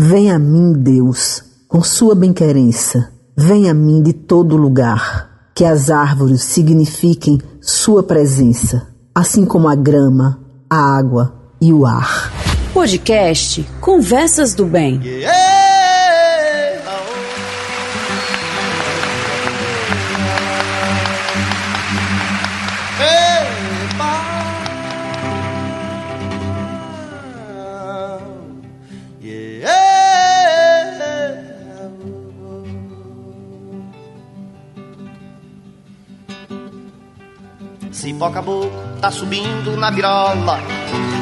Vem a mim, Deus, com sua benquerença. Vem a mim de todo lugar. Que as árvores signifiquem sua presença, assim como a grama, a água e o ar. Podcast Conversas do Bem. Yeah! Cipó caboclo tá subindo na birola.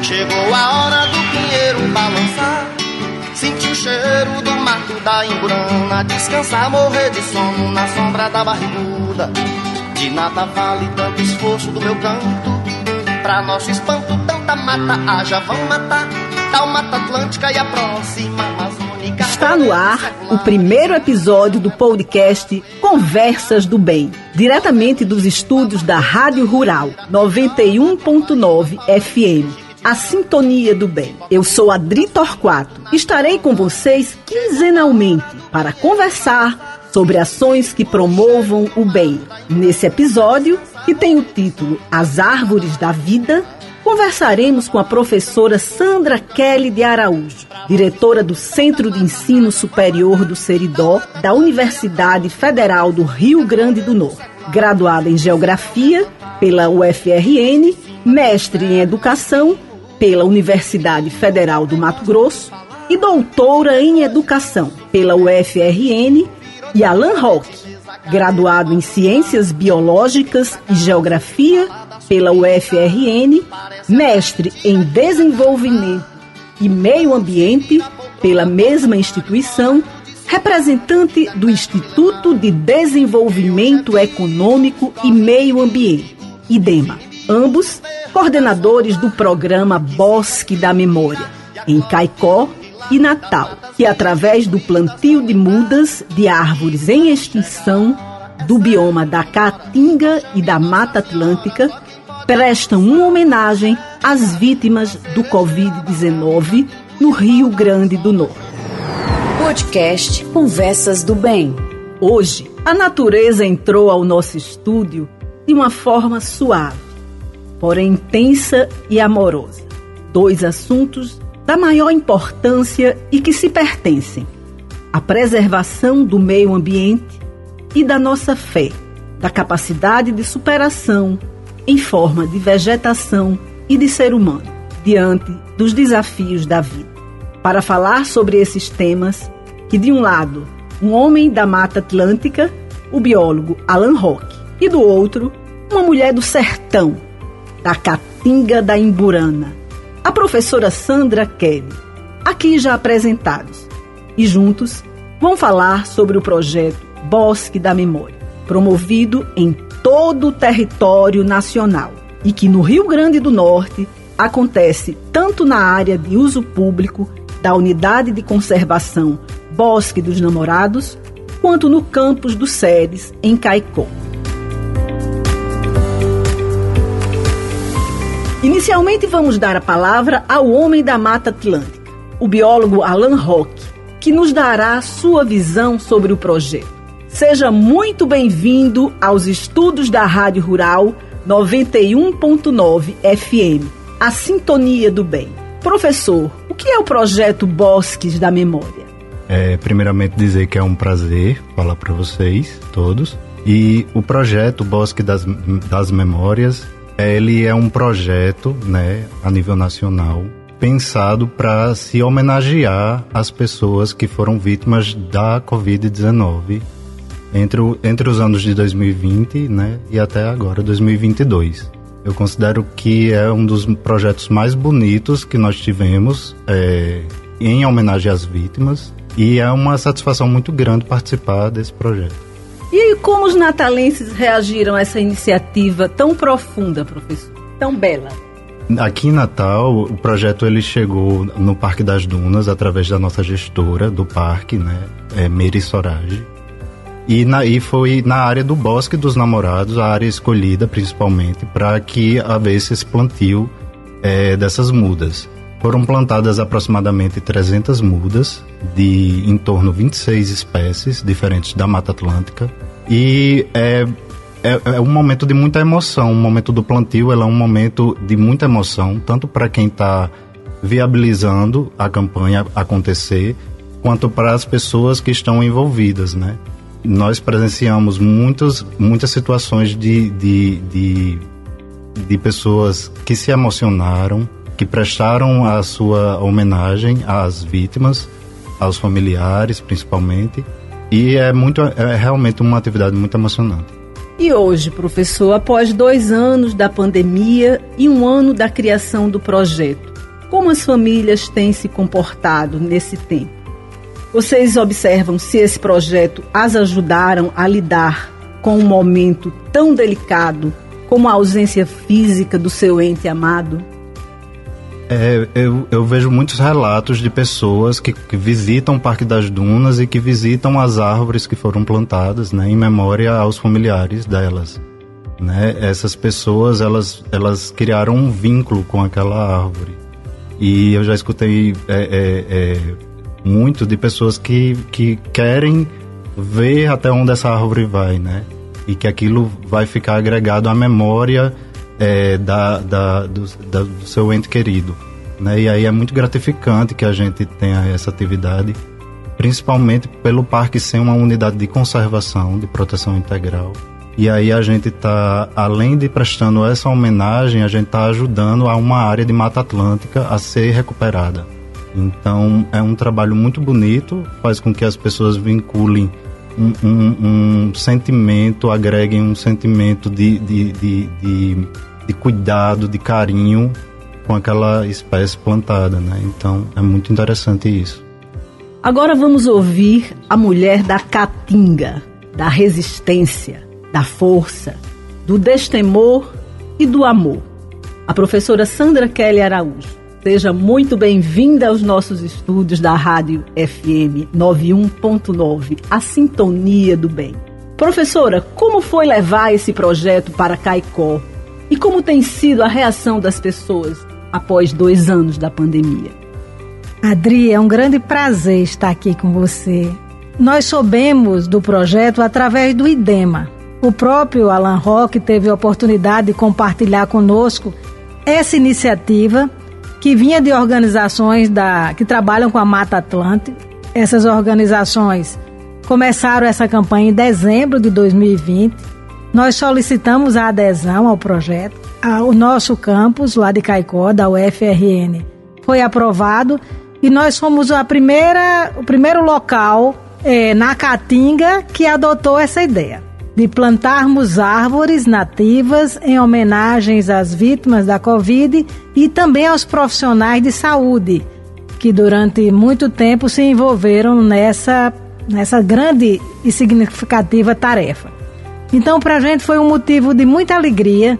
Chegou a hora do pinheiro balançar. Senti o cheiro do mato da imburana. Descansar, morrer de sono na sombra da barriguda. De nada vale tanto esforço do meu canto. Pra nosso espanto, tanta mata haja, vão matar. Tal mata atlântica e a próxima amazônica. Está no ar o primeiro episódio do podcast Conversas do Bem diretamente dos estúdios da Rádio Rural 91.9 FM. A Sintonia do Bem. Eu sou Adri Torquato. Estarei com vocês quinzenalmente para conversar sobre ações que promovam o bem. Nesse episódio, que tem o título As Árvores da Vida, conversaremos com a professora Sandra Kelly de Araújo, diretora do Centro de Ensino Superior do Seridó, da Universidade Federal do Rio Grande do Norte. Graduada em Geografia pela UFRN, mestre em Educação pela Universidade Federal do Mato Grosso e doutora em Educação pela UFRN e Alan Rock, graduado em Ciências Biológicas e Geografia pela UFRN, mestre em Desenvolvimento e Meio Ambiente pela mesma instituição, representante do Instituto de Desenvolvimento Econômico e Meio Ambiente, IDEMA, ambos coordenadores do programa Bosque da Memória, em Caicó e Natal, que através do plantio de mudas de árvores em extinção do bioma da Caatinga e da Mata Atlântica prestam uma homenagem às vítimas do Covid-19 no Rio Grande do Norte. Podcast Conversas do Bem. Hoje, a natureza entrou ao nosso estúdio de uma forma suave, porém intensa e amorosa. Dois assuntos da maior importância e que se pertencem: a preservação do meio ambiente e da nossa fé, da capacidade de superação em forma de vegetação e de ser humano, diante dos desafios da vida. Para falar sobre esses temas, que de um lado, um homem da Mata Atlântica, o biólogo Alan Rock, e do outro, uma mulher do sertão, da Caatinga da Imburana, a professora Sandra Kelly, aqui já apresentados, e juntos vão falar sobre o projeto Bosque da Memória, promovido em todo o território nacional e que no Rio Grande do Norte acontece tanto na área de uso público da Unidade de Conservação Bosque dos Namorados, quanto no campus do SEDES, em Caicó. Inicialmente vamos dar a palavra ao homem da Mata Atlântica, o biólogo Alan Rock, que nos dará sua visão sobre o projeto. Seja muito bem-vindo aos estudos da Rádio Rural 91.9 FM, a Sintonia do Bem. Professor, o que é o projeto Bosques da Memória? É, primeiramente dizer que é um prazer falar para vocês todos. E o projeto Bosque das, das Memórias, ele é um projeto, né, a nível nacional, pensado para se homenagear as pessoas que foram vítimas da Covid-19 entre, o, entre os anos de 2020 né, e até agora, 2022. Eu considero que é um dos projetos mais bonitos que nós tivemos é, em homenagem às vítimas e é uma satisfação muito grande participar desse projeto. E como os natalenses reagiram a essa iniciativa tão profunda, professor? Tão bela? Aqui em Natal, o projeto ele chegou no Parque das Dunas através da nossa gestora do parque, né, é Meri Sorage. E, na, e foi na área do Bosque dos Namorados, a área escolhida principalmente para que houvesse esse plantio é, dessas mudas. foram plantadas aproximadamente 300 mudas de em torno de 26 espécies diferentes da Mata Atlântica e é, é, é, um momento de muita emoção. O momento do plantio é um momento de muita emoção, tanto para quem está viabilizando a campanha acontecer, quanto para as pessoas que estão envolvidas, né? Nós presenciamos muitas, muitas situações de, de, de, de pessoas que se emocionaram, que prestaram a sua homenagem às vítimas, aos familiares principalmente, e é muito é realmente uma atividade muito emocionante. E hoje, professor, após dois anos da pandemia e um ano da criação do projeto, como as famílias têm se comportado nesse tempo? Vocês observam se esse projeto as ajudaram a lidar com um momento tão delicado como a ausência física do seu ente amado? É, eu, eu, vejo muitos relatos de pessoas que, que, visitam o Parque das Dunas e que visitam as árvores que foram plantadas, né, em memória aos familiares delas. Né? Essas pessoas, elas, elas criaram um vínculo com aquela árvore. E eu já escutei é, é, é, muito de pessoas que, que querem ver até onde essa árvore vai, né? E que aquilo vai ficar agregado à memória é, da, da, do, da, do seu ente querido. Né? E aí é muito gratificante que a gente tenha essa atividade, principalmente pelo parque ser uma unidade de conservação, de proteção integral. E aí a gente está, além de prestando essa homenagem, a gente está ajudando a uma área de Mata Atlântica a ser recuperada. Então é um trabalho muito bonito, faz com que as pessoas vinculem um, um, um sentimento, agreguem um sentimento de, de, de, de de cuidado, de carinho com aquela espécie plantada, né? Então é muito interessante isso. Agora vamos ouvir a mulher da caatinga, da resistência, da força, do destemor e do amor. A professora Sandra Kelly Araújo. Seja muito bem-vinda aos nossos estúdios da Rádio FM 91.9, a Sintonia do Bem. Professora, como foi levar esse projeto para Caicó, e como tem sido a reação das pessoas após dois anos da pandemia? Adri, é um grande prazer estar aqui com você. Nós soubemos do projeto através do IDEMA. O próprio Alan Roque teve a oportunidade de compartilhar conosco essa iniciativa que vinha de organizações da, que trabalham com a Mata Atlântica. Essas organizações começaram essa campanha em dezembro de 2020 nós solicitamos a adesão ao projeto. O nosso campus, lá de Caicó, da UFRN, foi aprovado e nós fomos a primeira, o primeiro local é, na Caatinga que adotou essa ideia de plantarmos árvores nativas em homenagens às vítimas da Covid e também aos profissionais de saúde que durante muito tempo se envolveram nessa, nessa grande e significativa tarefa. Então, para a gente foi um motivo de muita alegria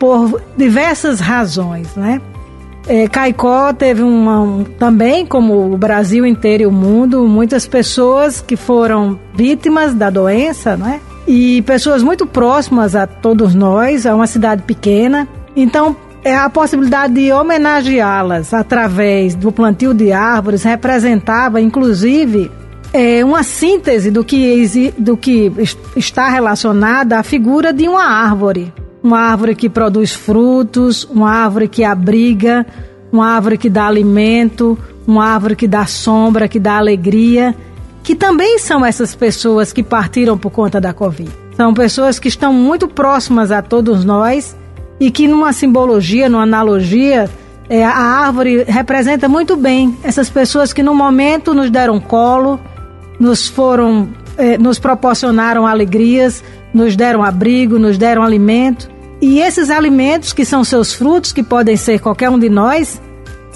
por diversas razões, né? É, Caicó teve uma, um, também, como o Brasil inteiro e o mundo, muitas pessoas que foram vítimas da doença, né? E pessoas muito próximas a todos nós, é uma cidade pequena. Então, é a possibilidade de homenageá-las através do plantio de árvores representava, inclusive, é uma síntese do que, do que está relacionada à figura de uma árvore. Uma árvore que produz frutos, uma árvore que abriga, uma árvore que dá alimento, uma árvore que dá sombra, que dá alegria, que também são essas pessoas que partiram por conta da Covid. São pessoas que estão muito próximas a todos nós e que, numa simbologia, numa analogia, é, a árvore representa muito bem essas pessoas que, no momento, nos deram colo, nos foram, eh, nos proporcionaram alegrias, nos deram abrigo, nos deram alimento. E esses alimentos, que são seus frutos, que podem ser qualquer um de nós,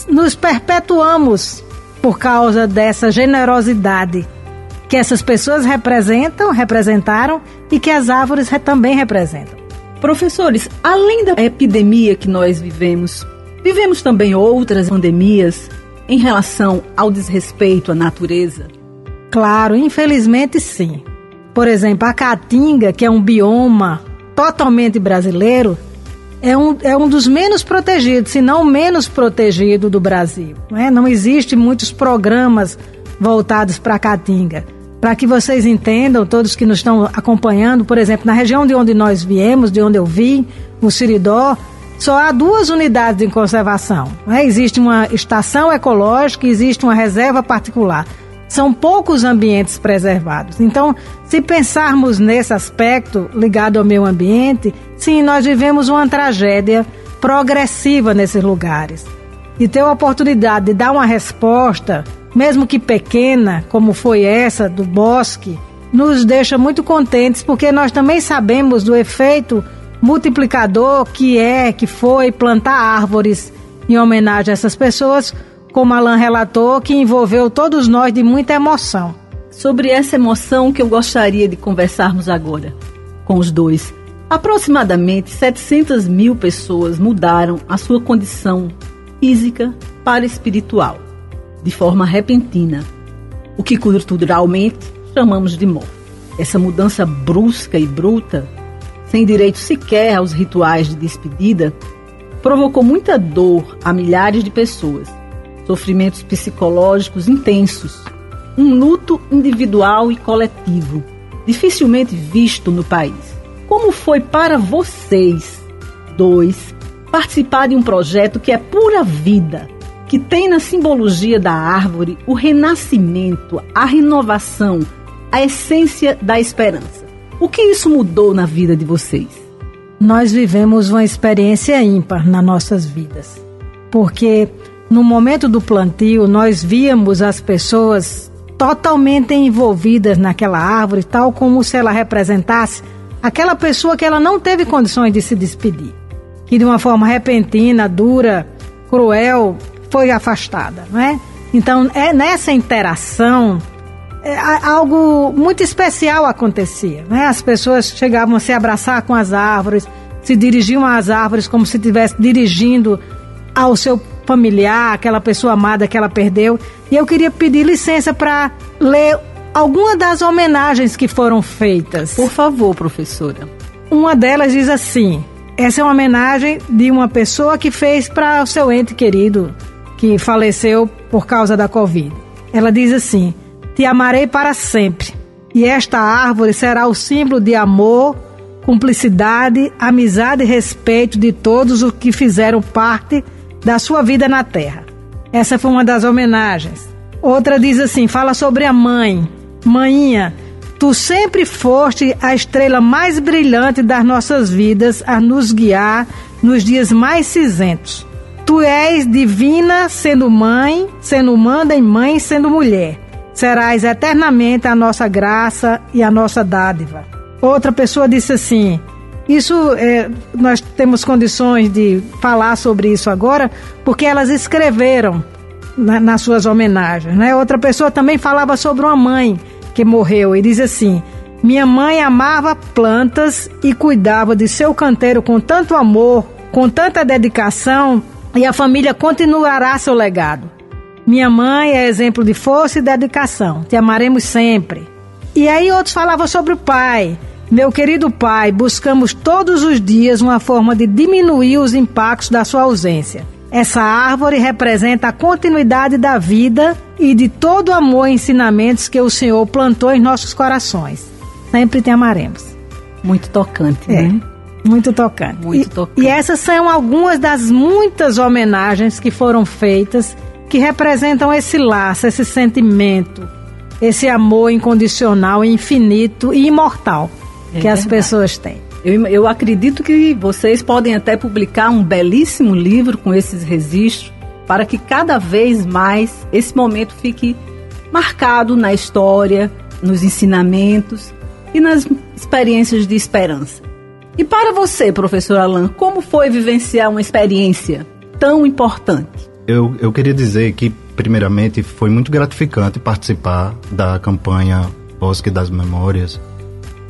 nos perpetuamos por causa dessa generosidade que essas pessoas representam, representaram e que as árvores também representam. Professores, além da epidemia que nós vivemos, vivemos também outras pandemias em relação ao desrespeito à natureza? Claro, infelizmente sim. Por exemplo, a caatinga, que é um bioma totalmente brasileiro, é um, é um dos menos protegidos, se não menos protegido do Brasil. Não, é? não existe muitos programas voltados para a Caatinga. Para que vocês entendam, todos que nos estão acompanhando, por exemplo, na região de onde nós viemos, de onde eu vim, o Siridó, só há duas unidades de conservação. Né? Existe uma estação ecológica existe uma reserva particular. São poucos ambientes preservados. Então, se pensarmos nesse aspecto ligado ao meio ambiente, sim, nós vivemos uma tragédia progressiva nesses lugares. E ter a oportunidade de dar uma resposta, mesmo que pequena, como foi essa do bosque, nos deixa muito contentes, porque nós também sabemos do efeito multiplicador que é, que foi plantar árvores em homenagem a essas pessoas, como Alan relatou, que envolveu todos nós de muita emoção. Sobre essa emoção que eu gostaria de conversarmos agora com os dois. Aproximadamente 700 mil pessoas mudaram a sua condição física para espiritual, de forma repentina, o que culturalmente chamamos de morte. Essa mudança brusca e bruta sem direito sequer aos rituais de despedida, provocou muita dor a milhares de pessoas, sofrimentos psicológicos intensos, um luto individual e coletivo, dificilmente visto no país. Como foi para vocês, dois, participar de um projeto que é pura vida, que tem na simbologia da árvore o renascimento, a renovação, a essência da esperança? O que isso mudou na vida de vocês? Nós vivemos uma experiência ímpar nas nossas vidas. Porque no momento do plantio, nós víamos as pessoas totalmente envolvidas naquela árvore, tal como se ela representasse aquela pessoa que ela não teve condições de se despedir, que de uma forma repentina, dura, cruel, foi afastada, não é? Então, é nessa interação é, algo muito especial acontecia. Né? As pessoas chegavam a se abraçar com as árvores, se dirigiam às árvores como se estivesse dirigindo ao seu familiar, aquela pessoa amada que ela perdeu. E eu queria pedir licença para ler alguma das homenagens que foram feitas. Por favor, professora. Uma delas diz assim: essa é uma homenagem de uma pessoa que fez para o seu ente querido que faleceu por causa da Covid. Ela diz assim: te amarei para sempre. E esta árvore será o símbolo de amor, cumplicidade, amizade e respeito de todos os que fizeram parte da sua vida na terra. Essa foi uma das homenagens. Outra diz assim: fala sobre a mãe. Mãinha, tu sempre foste a estrela mais brilhante das nossas vidas a nos guiar nos dias mais cinzentos. Tu és divina sendo mãe, sendo humana e mãe sendo mulher serás eternamente a nossa graça e a nossa dádiva. Outra pessoa disse assim: isso é, nós temos condições de falar sobre isso agora, porque elas escreveram na, nas suas homenagens. Né? Outra pessoa também falava sobre uma mãe que morreu e diz assim: Minha mãe amava plantas e cuidava de seu canteiro com tanto amor, com tanta dedicação, e a família continuará seu legado. Minha mãe é exemplo de força e dedicação. Te amaremos sempre. E aí outros falavam sobre o pai. Meu querido pai, buscamos todos os dias uma forma de diminuir os impactos da sua ausência. Essa árvore representa a continuidade da vida e de todo o amor e ensinamentos que o Senhor plantou em nossos corações. Sempre te amaremos. Muito tocante, é, né? Muito tocante. Muito tocante. E, e essas são algumas das muitas homenagens que foram feitas que representam esse laço, esse sentimento, esse amor incondicional, infinito e imortal é que verdade. as pessoas têm. Eu, eu acredito que vocês podem até publicar um belíssimo livro com esses registros para que cada vez mais esse momento fique marcado na história, nos ensinamentos e nas experiências de esperança. E para você, professor Alain, como foi vivenciar uma experiência tão importante? Eu, eu queria dizer que, primeiramente, foi muito gratificante participar da campanha Bosque das Memórias,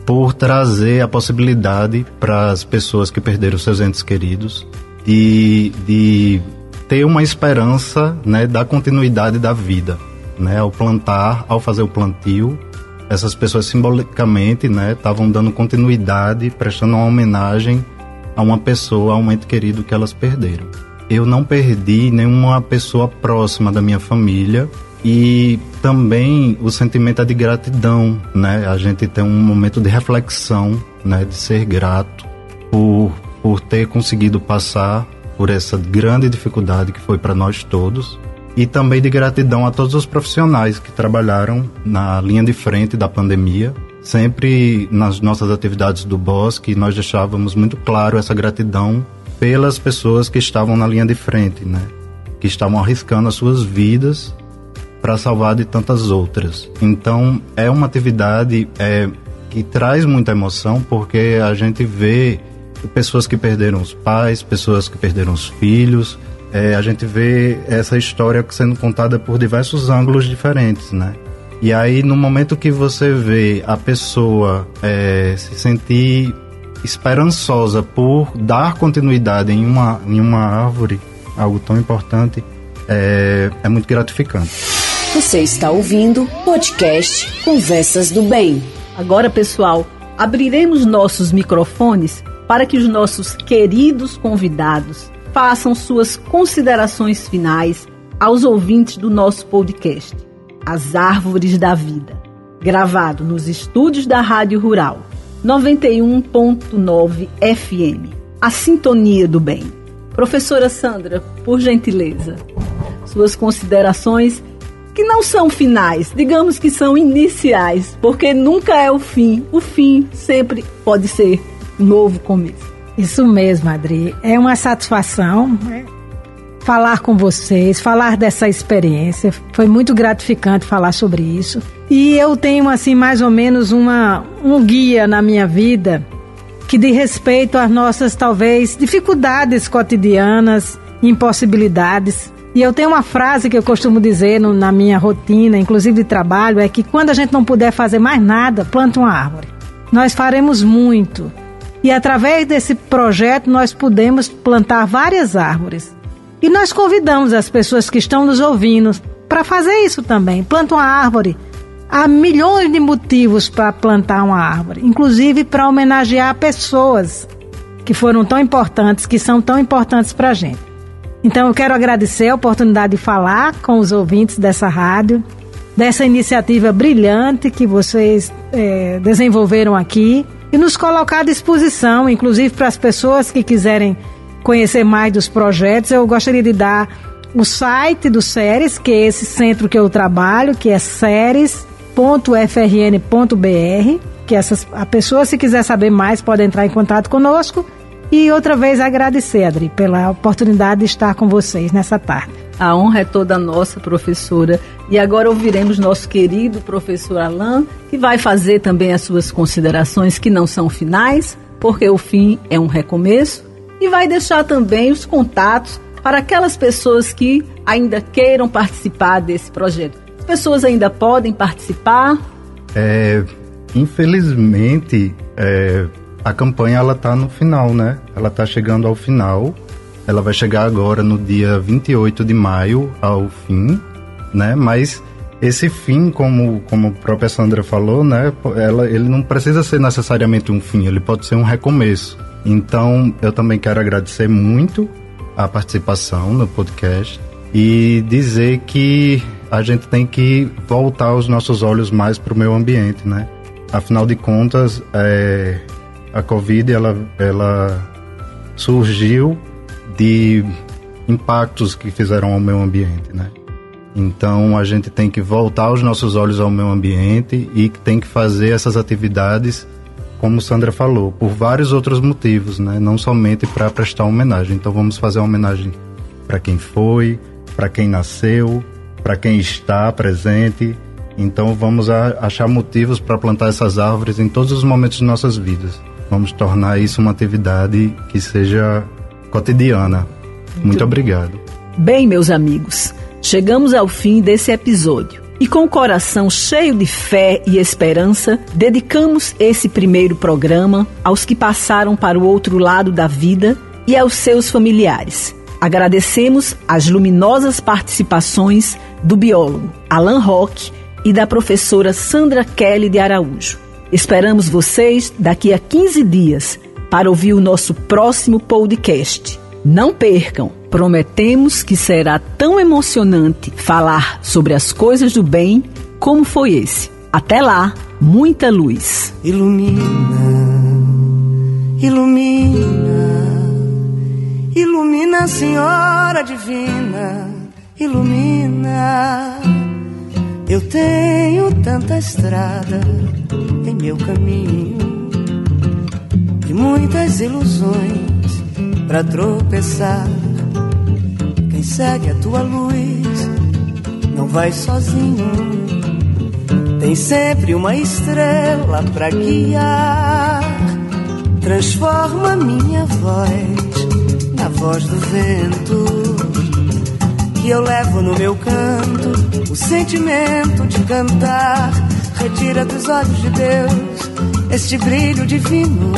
por trazer a possibilidade para as pessoas que perderam seus entes queridos de, de ter uma esperança né, da continuidade da vida. Né, ao plantar, ao fazer o plantio, essas pessoas simbolicamente estavam né, dando continuidade, prestando uma homenagem a uma pessoa, a um ente querido que elas perderam. Eu não perdi nenhuma pessoa próxima da minha família e também o sentimento é de gratidão, né? A gente tem um momento de reflexão, né? De ser grato por, por ter conseguido passar por essa grande dificuldade que foi para nós todos e também de gratidão a todos os profissionais que trabalharam na linha de frente da pandemia. Sempre nas nossas atividades do Bosque, nós deixávamos muito claro essa gratidão pelas pessoas que estavam na linha de frente, né? Que estavam arriscando as suas vidas para salvar de tantas outras. Então, é uma atividade é, que traz muita emoção porque a gente vê pessoas que perderam os pais, pessoas que perderam os filhos. É, a gente vê essa história sendo contada por diversos ângulos diferentes, né? E aí, no momento que você vê a pessoa é, se sentir esperançosa por dar continuidade em uma, em uma árvore, algo tão importante, é, é muito gratificante. Você está ouvindo podcast Conversas do Bem. Agora, pessoal, abriremos nossos microfones para que os nossos queridos convidados façam suas considerações finais aos ouvintes do nosso podcast, As Árvores da Vida, gravado nos estúdios da Rádio Rural, 91.9 FM. A Sintonia do Bem. Professora Sandra, por gentileza, suas considerações que não são finais, digamos que são iniciais, porque nunca é o fim. O fim sempre pode ser novo começo. Isso mesmo, Adri. É uma satisfação né? falar com vocês, falar dessa experiência. Foi muito gratificante falar sobre isso. E eu tenho, assim, mais ou menos uma, um guia na minha vida que diz respeito às nossas, talvez, dificuldades cotidianas, impossibilidades. E eu tenho uma frase que eu costumo dizer no, na minha rotina, inclusive de trabalho, é que quando a gente não puder fazer mais nada, planta uma árvore. Nós faremos muito e através desse projeto nós pudemos plantar várias árvores. E nós convidamos as pessoas que estão nos ouvindo para fazer isso também. Planta uma árvore. Há milhões de motivos para plantar uma árvore, inclusive para homenagear pessoas que foram tão importantes, que são tão importantes para a gente. Então eu quero agradecer a oportunidade de falar com os ouvintes dessa rádio, dessa iniciativa brilhante que vocês é, desenvolveram aqui e nos colocar à disposição, inclusive para as pessoas que quiserem conhecer mais dos projetos. Eu gostaria de dar o site do SERES, que é esse centro que eu trabalho, que é seres.frn.br, que essas, a pessoa, se quiser saber mais, pode entrar em contato conosco. E outra vez agradecer, Adri, pela oportunidade de estar com vocês nessa tarde. A honra é toda nossa, professora. E agora ouviremos nosso querido professor Alain, que vai fazer também as suas considerações que não são finais, porque o fim é um recomeço, e vai deixar também os contatos para aquelas pessoas que ainda queiram participar desse projeto. As pessoas ainda podem participar? É, infelizmente, é, a campanha ela está no final, né? Ela está chegando ao final. Ela vai chegar agora no dia 28 de maio ao fim, né? Mas esse fim, como, como a própria Sandra falou, né? Ela, ele não precisa ser necessariamente um fim, ele pode ser um recomeço. Então, eu também quero agradecer muito a participação no podcast e dizer que a gente tem que voltar os nossos olhos mais para o meio ambiente, né? Afinal de contas, é, a Covid ela, ela surgiu de impactos que fizeram ao meio ambiente, né? Então a gente tem que voltar os nossos olhos ao meio ambiente e tem que fazer essas atividades, como Sandra falou, por vários outros motivos, né? Não somente para prestar homenagem. Então vamos fazer uma homenagem para quem foi, para quem nasceu, para quem está presente. Então vamos achar motivos para plantar essas árvores em todos os momentos de nossas vidas. Vamos tornar isso uma atividade que seja cotidiana. Muito, Muito obrigado. Bem, meus amigos, chegamos ao fim desse episódio. E com o coração cheio de fé e esperança, dedicamos esse primeiro programa aos que passaram para o outro lado da vida e aos seus familiares. Agradecemos as luminosas participações do biólogo Alan Roque e da professora Sandra Kelly de Araújo. Esperamos vocês daqui a 15 dias para ouvir o nosso próximo podcast. Não percam, prometemos que será tão emocionante falar sobre as coisas do bem como foi esse. Até lá, muita luz. Ilumina, ilumina, ilumina, Senhora Divina, ilumina. Eu tenho tanta estrada em meu caminho e muitas ilusões para tropeçar. Quem segue a tua luz não vai sozinho tem sempre uma estrela para guiar. Transforma minha voz na voz do vento. Que eu levo no meu canto o sentimento de cantar. Retira dos olhos de Deus este brilho divino.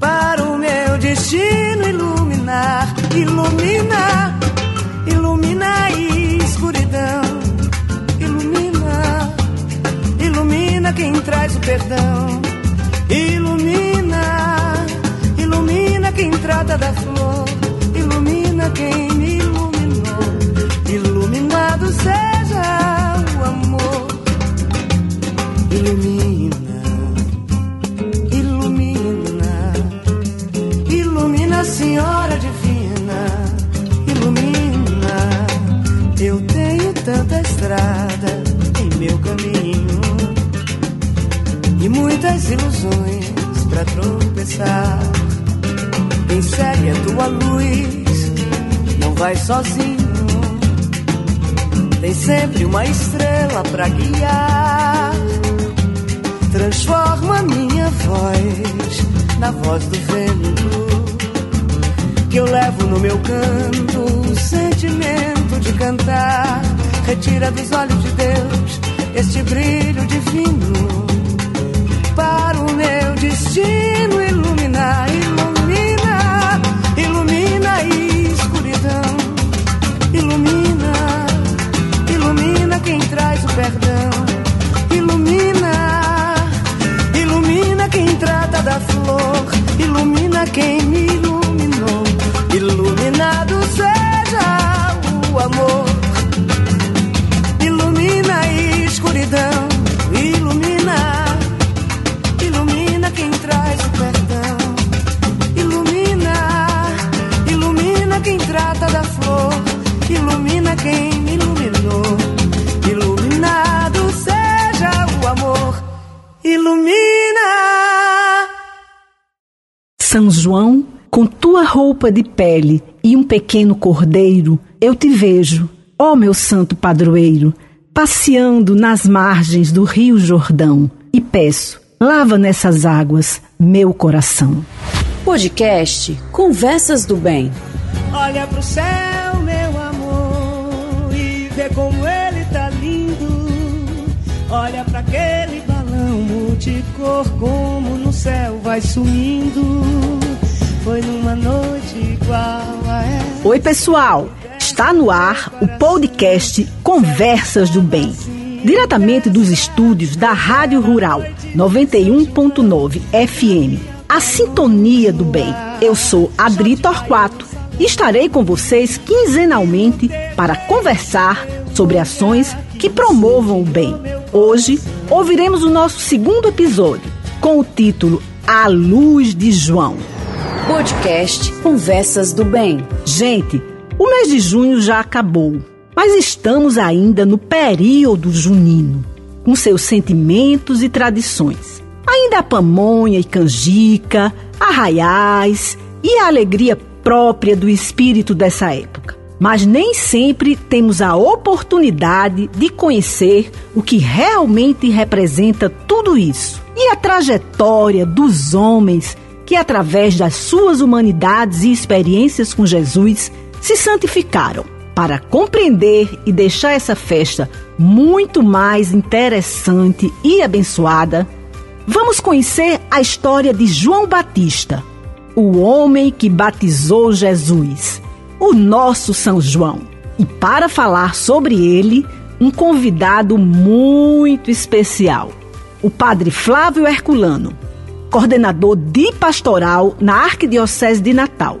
Para o meu destino iluminar, iluminar, ilumina a escuridão ilumina quem traz o perdão. Ilumina, ilumina quem trata da flor. Ilumina quem Ilumina, ilumina, ilumina, Senhora Divina. Ilumina, eu tenho tanta estrada em meu caminho e muitas ilusões para tropeçar. Quem segue a tua luz não vai sozinho. Tem sempre uma estrela para guiar. Transforma minha voz na voz do vento. Que eu levo no meu canto o sentimento de cantar. Retira dos olhos de Deus este brilho divino pele e um pequeno cordeiro, eu te vejo, ó meu santo padroeiro, passeando nas margens do Rio Jordão, e peço Lava nessas águas meu coração. Podcast Conversas do Bem. Olha pro céu, meu amor, e vê como ele tá lindo. Olha para aquele balão multicor, como no céu vai sumindo. Foi numa noite igual a essa. Oi, pessoal! Está no ar o podcast Conversas do Bem diretamente dos estúdios da Rádio Rural 91.9 FM. A Sintonia do Bem. Eu sou Adri Torquato e estarei com vocês quinzenalmente para conversar sobre ações que promovam o bem. Hoje ouviremos o nosso segundo episódio com o título A Luz de João. Podcast Conversas do Bem. Gente, o mês de junho já acabou mas estamos ainda no período junino, com seus sentimentos e tradições. Ainda a pamonha e canjica, arraiais e a alegria própria do espírito dessa época. Mas nem sempre temos a oportunidade de conhecer o que realmente representa tudo isso e a trajetória dos homens que, através das suas humanidades e experiências com Jesus, se santificaram para compreender e deixar essa festa muito mais interessante e abençoada, vamos conhecer a história de João Batista, o homem que batizou Jesus, o nosso São João. E para falar sobre ele, um convidado muito especial, o Padre Flávio Herculano. Coordenador de pastoral na Arquidiocese de Natal,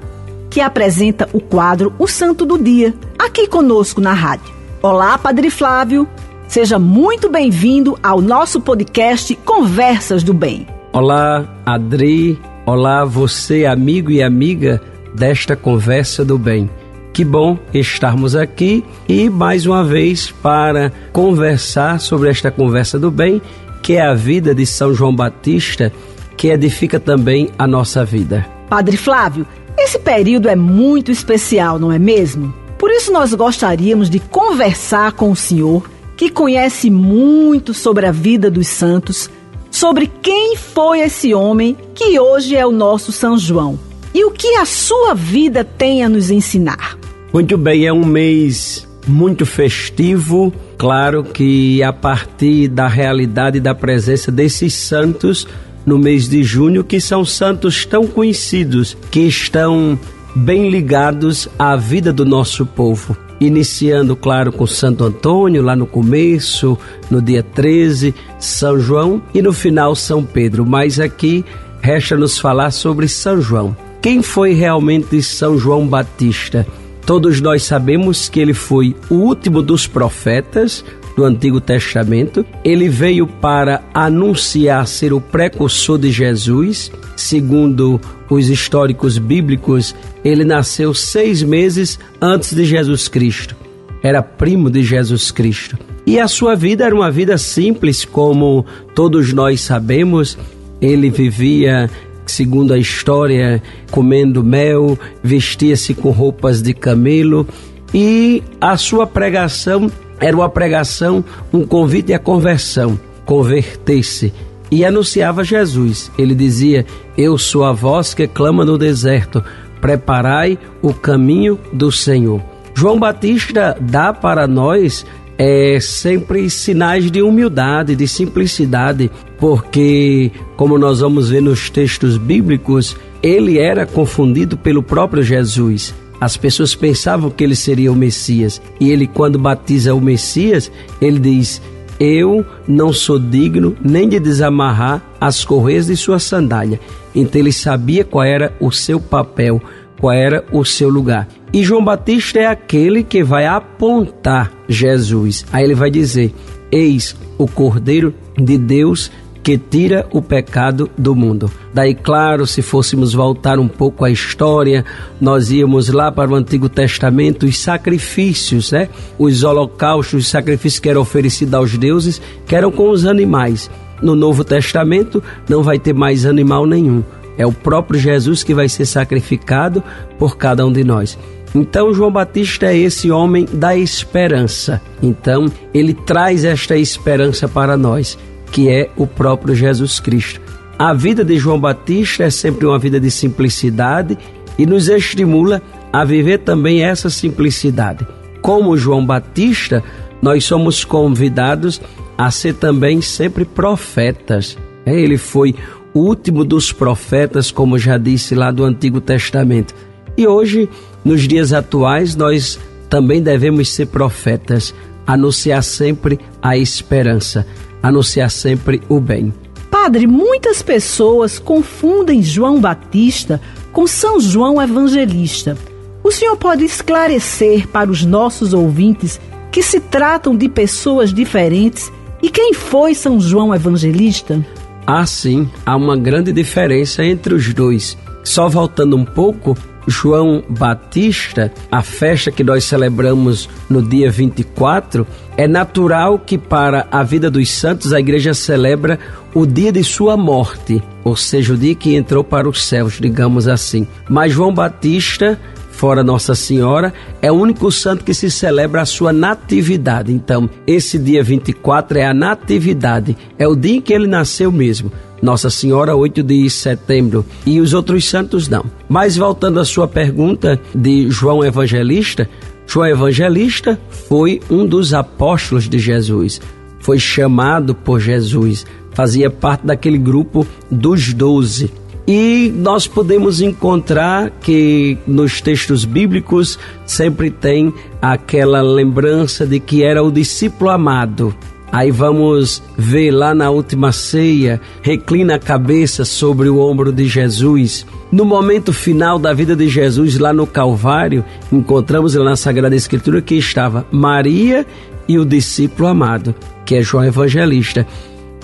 que apresenta o quadro O Santo do Dia, aqui conosco na rádio. Olá, Padre Flávio, seja muito bem-vindo ao nosso podcast Conversas do Bem. Olá, Adri. Olá, você, amigo e amiga desta Conversa do Bem. Que bom estarmos aqui e mais uma vez para conversar sobre esta conversa do bem, que é a vida de São João Batista, que edifica também a nossa vida. Padre Flávio, esse período é muito especial, não é mesmo? Por isso nós gostaríamos de conversar com o senhor, que conhece muito sobre a vida dos santos, sobre quem foi esse homem que hoje é o nosso São João e o que a sua vida tem a nos ensinar. Muito bem, é um mês muito festivo. Claro que a partir da realidade da presença desses santos no mês de junho, que são santos tão conhecidos, que estão bem ligados à vida do nosso povo. Iniciando, claro, com Santo Antônio, lá no começo, no dia 13, São João e no final São Pedro. Mas aqui resta nos falar sobre São João. Quem foi realmente São João Batista? Todos nós sabemos que ele foi o último dos profetas do Antigo Testamento. Ele veio para anunciar ser o precursor de Jesus. Segundo os históricos bíblicos, ele nasceu seis meses antes de Jesus Cristo. Era primo de Jesus Cristo. E a sua vida era uma vida simples, como todos nós sabemos. Ele vivia segundo a história, comendo mel, vestia-se com roupas de camelo e a sua pregação era uma pregação, um convite à conversão, converter-se. E anunciava Jesus. Ele dizia: Eu sou a voz que clama no deserto, preparai o caminho do Senhor. João Batista dá para nós é sempre sinais de humildade, de simplicidade, porque, como nós vamos ver nos textos bíblicos, ele era confundido pelo próprio Jesus. As pessoas pensavam que ele seria o Messias, e ele, quando batiza o Messias, ele diz: Eu não sou digno nem de desamarrar as correias de sua sandália. Então ele sabia qual era o seu papel, qual era o seu lugar. E João Batista é aquele que vai apontar Jesus. Aí ele vai dizer: Eis o Cordeiro de Deus que tira o pecado do mundo. Daí, claro, se fôssemos voltar um pouco à história, nós íamos lá para o Antigo Testamento, os sacrifícios, né? Os holocaustos, os sacrifícios que eram oferecidos aos deuses, que eram com os animais. No Novo Testamento não vai ter mais animal nenhum. É o próprio Jesus que vai ser sacrificado por cada um de nós. Então, João Batista é esse homem da esperança. Então, ele traz esta esperança para nós, que é o próprio Jesus Cristo. A vida de João Batista é sempre uma vida de simplicidade e nos estimula a viver também essa simplicidade. Como João Batista, nós somos convidados a ser também sempre profetas. Ele foi o último dos profetas, como já disse lá do Antigo Testamento. E hoje, nos dias atuais, nós também devemos ser profetas, anunciar sempre a esperança, anunciar sempre o bem. Padre, muitas pessoas confundem João Batista com São João Evangelista. O senhor pode esclarecer para os nossos ouvintes que se tratam de pessoas diferentes e quem foi São João Evangelista? Ah, sim, há uma grande diferença entre os dois. Só voltando um pouco, João Batista, a festa que nós celebramos no dia 24, é natural que para a vida dos santos a igreja celebra o dia de sua morte, ou seja, o dia que entrou para os céus, digamos assim. Mas João Batista fora Nossa Senhora, é o único santo que se celebra a sua natividade. Então, esse dia 24 é a natividade, é o dia em que ele nasceu mesmo. Nossa Senhora, 8 de setembro, e os outros santos não. Mas voltando à sua pergunta de João Evangelista, João Evangelista foi um dos apóstolos de Jesus, foi chamado por Jesus, fazia parte daquele grupo dos doze. E nós podemos encontrar que nos textos bíblicos sempre tem aquela lembrança de que era o discípulo amado. Aí vamos ver lá na última ceia, reclina a cabeça sobre o ombro de Jesus. No momento final da vida de Jesus, lá no Calvário, encontramos lá na Sagrada Escritura que estava Maria e o discípulo amado, que é João Evangelista.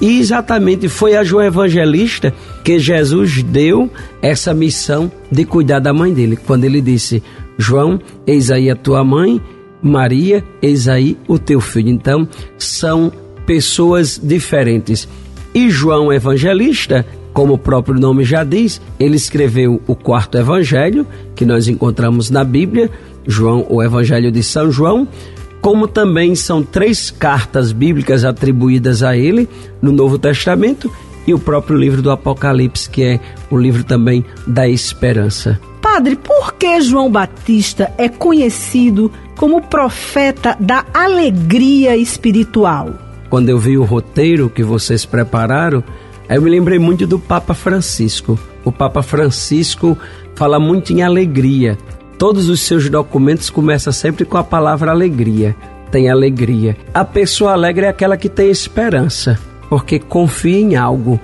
E exatamente foi a João Evangelista que Jesus deu essa missão de cuidar da mãe dele, quando ele disse: João, eis aí a tua mãe, Maria, eis aí o teu filho. Então, são pessoas diferentes. E João Evangelista, como o próprio nome já diz, ele escreveu o quarto evangelho que nós encontramos na Bíblia, João, o Evangelho de São João, como também são três cartas bíblicas atribuídas a ele no Novo Testamento e o próprio livro do Apocalipse, que é o livro também da esperança. Padre, por que João Batista é conhecido como profeta da alegria espiritual? Quando eu vi o roteiro que vocês prepararam, eu me lembrei muito do Papa Francisco. O Papa Francisco fala muito em alegria todos os seus documentos começam sempre com a palavra alegria. Tem alegria. A pessoa alegre é aquela que tem esperança, porque confia em algo.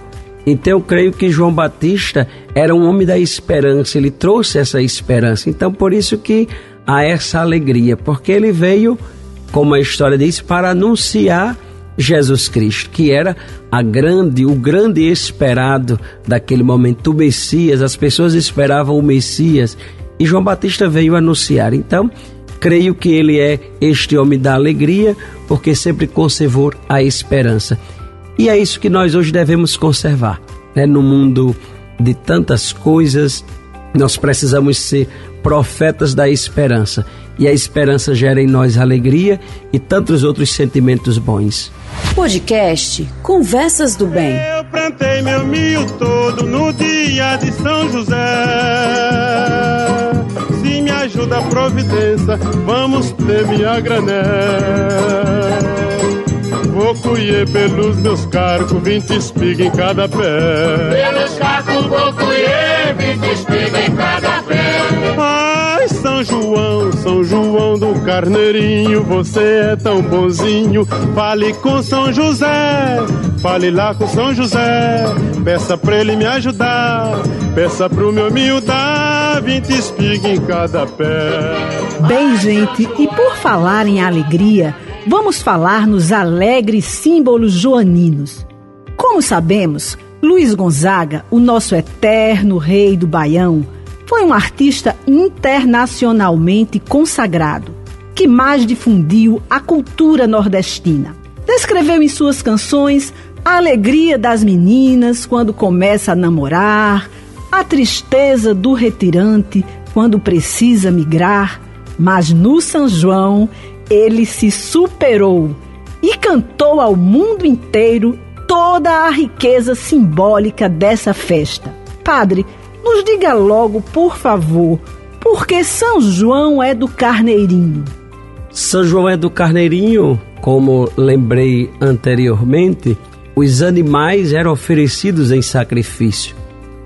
Então eu creio que João Batista era um homem da esperança, ele trouxe essa esperança. Então por isso que há essa alegria, porque ele veio, como a história diz, para anunciar Jesus Cristo, que era a grande, o grande esperado daquele momento, o Messias. As pessoas esperavam o Messias e João Batista veio anunciar. Então, creio que ele é este homem da alegria, porque sempre conservou a esperança. E é isso que nós hoje devemos conservar. Né? No mundo de tantas coisas, nós precisamos ser profetas da esperança. E a esperança gera em nós alegria e tantos outros sentimentos bons. Podcast Conversas do Bem. Eu plantei meu milho todo no dia de São José ajuda a providência, vamos ter minha grané. Vou colher pelos meus carcos, vinte espigas em cada pé. Pelos carcos vou colher, vinte espigas em cada pé. Ai, São João, São João do Carneirinho, você é tão bonzinho. Fale com São José, fale lá com São José. Peça pra ele me ajudar, peça pro meu miudar vinte espigas em cada pé. Bem, gente, e por falar em alegria, vamos falar nos alegres símbolos joaninos. Como sabemos, Luiz Gonzaga, o nosso eterno rei do Baião, foi um artista internacionalmente consagrado, que mais difundiu a cultura nordestina. Descreveu em suas canções a alegria das meninas quando começa a namorar, a tristeza do retirante quando precisa migrar, mas no São João ele se superou e cantou ao mundo inteiro toda a riqueza simbólica dessa festa. Padre, nos diga logo, por favor, por que São João é do Carneirinho? São João é do Carneirinho, como lembrei anteriormente, os animais eram oferecidos em sacrifício.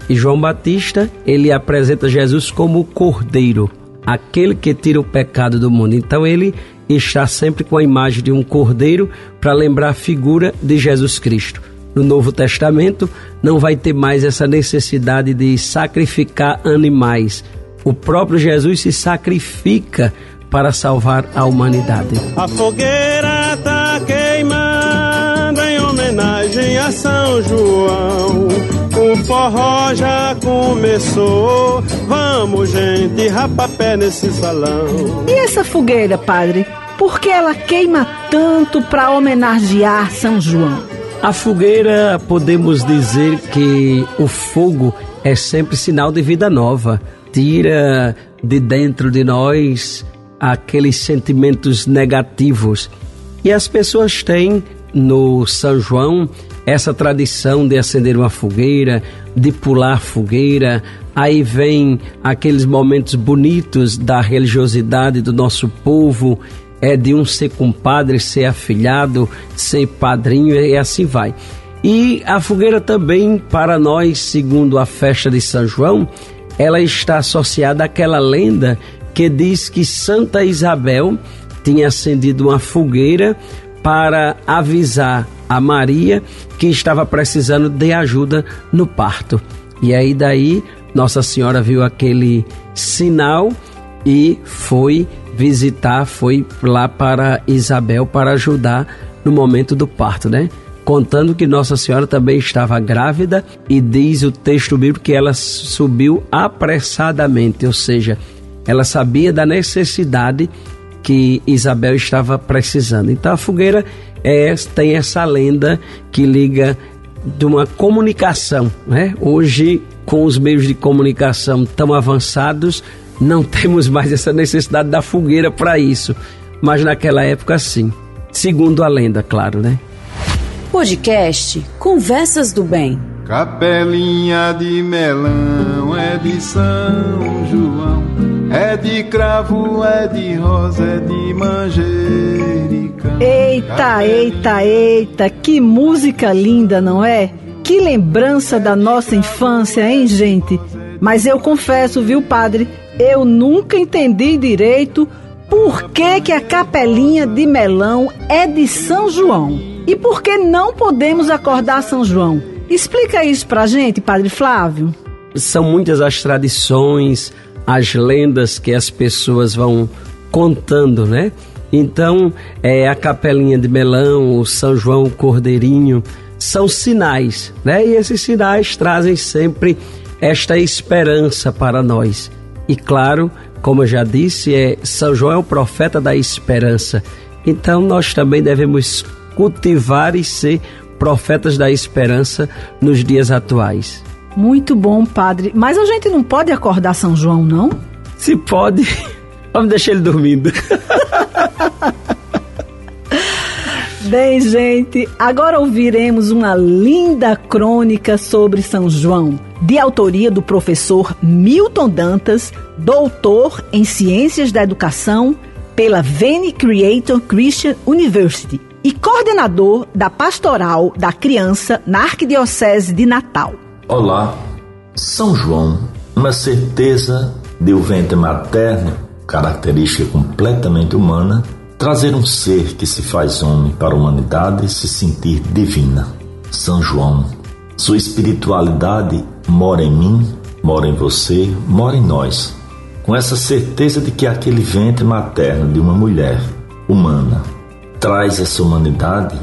E João Batista, ele apresenta Jesus como o cordeiro, aquele que tira o pecado do mundo. Então ele está sempre com a imagem de um cordeiro para lembrar a figura de Jesus Cristo. No Novo Testamento não vai ter mais essa necessidade de sacrificar animais. O próprio Jesus se sacrifica para salvar a humanidade. A fogueira está queimando em homenagem a São João. O forró já começou. Vamos, gente, rapapé nesse salão. E essa fogueira, padre? Por que ela queima tanto para homenagear São João? A fogueira, podemos dizer que o fogo é sempre sinal de vida nova. Tira de dentro de nós aqueles sentimentos negativos. E as pessoas têm no São João essa tradição de acender uma fogueira, de pular fogueira, aí vem aqueles momentos bonitos da religiosidade do nosso povo, é de um ser compadre, ser afilhado, ser padrinho e assim vai. E a fogueira também para nós, segundo a festa de São João, ela está associada àquela lenda que diz que Santa Isabel tinha acendido uma fogueira para avisar a Maria que estava precisando de ajuda no parto. E aí daí Nossa Senhora viu aquele sinal e foi visitar, foi lá para Isabel para ajudar no momento do parto, né? Contando que Nossa Senhora também estava grávida e diz o texto bíblico que ela subiu apressadamente, ou seja, ela sabia da necessidade que Isabel estava precisando. Então a fogueira é, tem essa lenda que liga de uma comunicação, né? Hoje, com os meios de comunicação tão avançados, não temos mais essa necessidade da fogueira para isso. Mas naquela época, sim. Segundo a lenda, claro, né? Podcast Conversas do Bem. Capelinha de melão é de São João, é de cravo, é de rosa, é de manjericão. Eita, eita, eita, que música linda, não é? Que lembrança da nossa infância, hein, gente? Mas eu confesso, viu, padre, eu nunca entendi direito por que, que a capelinha de melão é de São João. E por que não podemos acordar São João? Explica isso pra gente, Padre Flávio. São muitas as tradições, as lendas que as pessoas vão contando, né? Então, é, a capelinha de melão, o São João Cordeirinho, são sinais, né? E esses sinais trazem sempre esta esperança para nós. E claro, como eu já disse, é, São João é o profeta da esperança. Então nós também devemos cultivar e ser profetas da esperança nos dias atuais. Muito bom, padre. Mas a gente não pode acordar São João, não? Se pode, vamos deixar ele dormindo. Bem, gente, agora ouviremos uma linda crônica sobre São João, de autoria do professor Milton Dantas, doutor em Ciências da Educação pela Vene Creator Christian University e coordenador da Pastoral da Criança na Arquidiocese de Natal. Olá, São João, uma certeza de o ventre materno, característica completamente humana, trazer um ser que se faz homem para a humanidade se sentir divina. São João, sua espiritualidade mora em mim, mora em você, mora em nós. Com essa certeza de que aquele ventre materno de uma mulher humana traz essa humanidade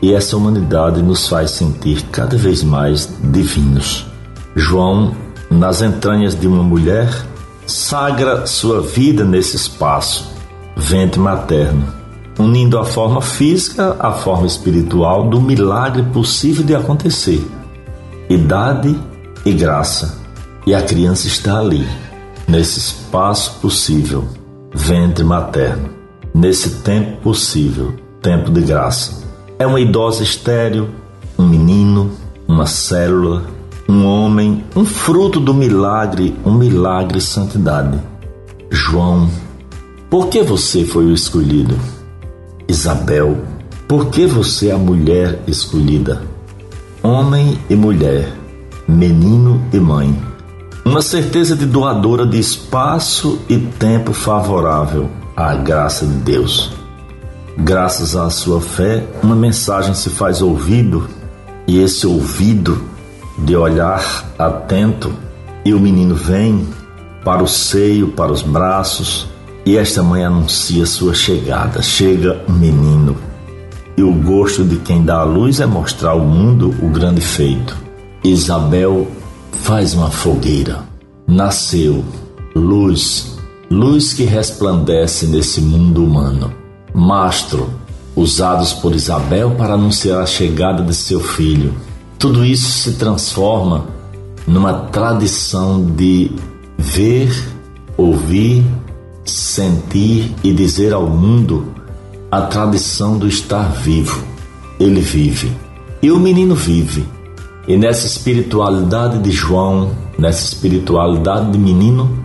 e essa humanidade nos faz sentir cada vez mais divinos. João, nas entranhas de uma mulher, sagra sua vida nesse espaço ventre materno, unindo a forma física à forma espiritual do milagre possível de acontecer. Idade e graça. E a criança está ali, nesse espaço possível, ventre materno, nesse tempo possível, tempo de graça. É uma idosa estéril, um menino, uma célula, um homem, um fruto do milagre, um milagre santidade. João por que você foi o escolhido? Isabel, por que você é a mulher escolhida? Homem e mulher, menino e mãe. Uma certeza de doadora de espaço e tempo favorável à graça de Deus. Graças à sua fé, uma mensagem se faz ouvido e esse ouvido de olhar atento e o menino vem para o seio, para os braços, e esta mãe anuncia sua chegada. Chega um menino. E o gosto de quem dá a luz é mostrar ao mundo o grande feito. Isabel faz uma fogueira. Nasceu luz, luz que resplandece nesse mundo humano. Mastro, usados por Isabel para anunciar a chegada de seu filho. Tudo isso se transforma numa tradição de ver, ouvir sentir e dizer ao mundo a tradição do estar vivo. Ele vive. E o menino vive. E nessa espiritualidade de João, nessa espiritualidade de menino,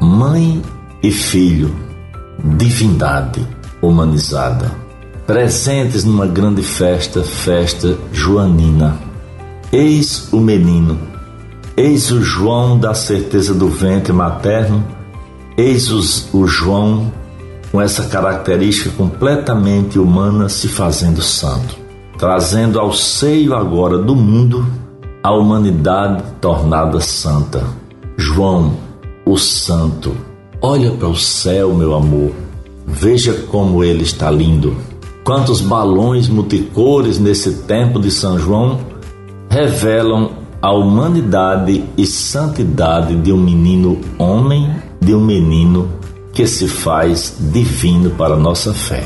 mãe e filho, divindade humanizada, presentes numa grande festa, festa joanina. Eis o menino, eis o João da certeza do ventre materno Eis os, o João com essa característica completamente humana se fazendo santo, trazendo ao seio agora do mundo a humanidade tornada santa. João, o santo, olha para o céu, meu amor, veja como ele está lindo. Quantos balões multicores nesse tempo de São João revelam a humanidade e santidade de um menino homem, de um menino que se faz divino para a nossa fé.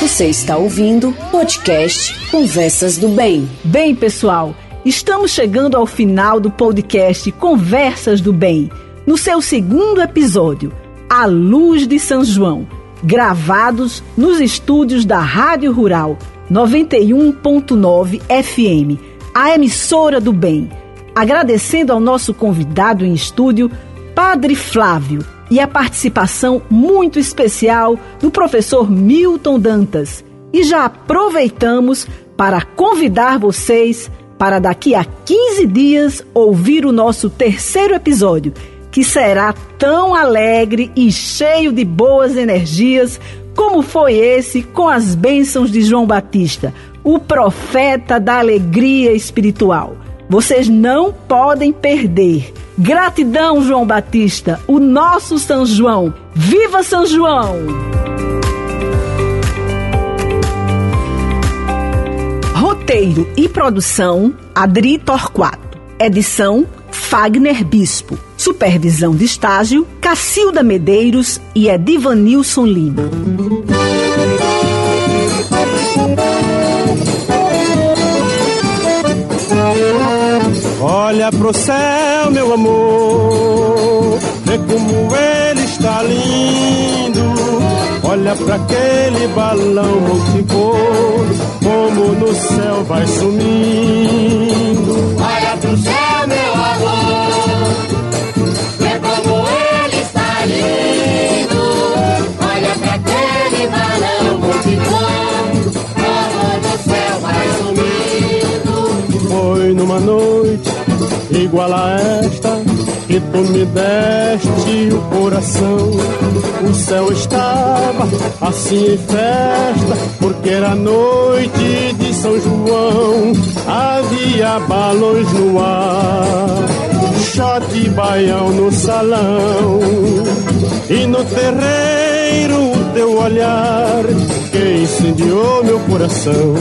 Você está ouvindo podcast Conversas do Bem. Bem, pessoal, estamos chegando ao final do podcast Conversas do Bem, no seu segundo episódio, A Luz de São João, gravados nos estúdios da Rádio Rural 91.9 FM a emissora do bem, agradecendo ao nosso convidado em estúdio, Padre Flávio, e a participação muito especial do professor Milton Dantas. E já aproveitamos para convidar vocês para daqui a 15 dias ouvir o nosso terceiro episódio, que será tão alegre e cheio de boas energias como foi esse com as bênçãos de João Batista, o profeta da alegria espiritual. Vocês não podem perder. Gratidão, João Batista, o nosso São João. Viva São João! Roteiro e produção: Adri Torquato. Edição: Fagner Bispo. Supervisão de estágio: Cacilda Medeiros e Edivanilson Lima. Olha pro céu, meu amor, vê como ele está lindo. Olha para aquele balão multicor, como no céu vai sumindo. Olha pro céu, meu amor, vê como ele está lindo. Olha para aquele balão multicor, como no céu vai sumindo. Foi numa noite igual a esta que tu me deste o coração. O céu estava assim em festa, porque era noite de São João. Havia balões no ar, shot e baião no salão. E no terreiro o teu olhar que incendiou meu coração.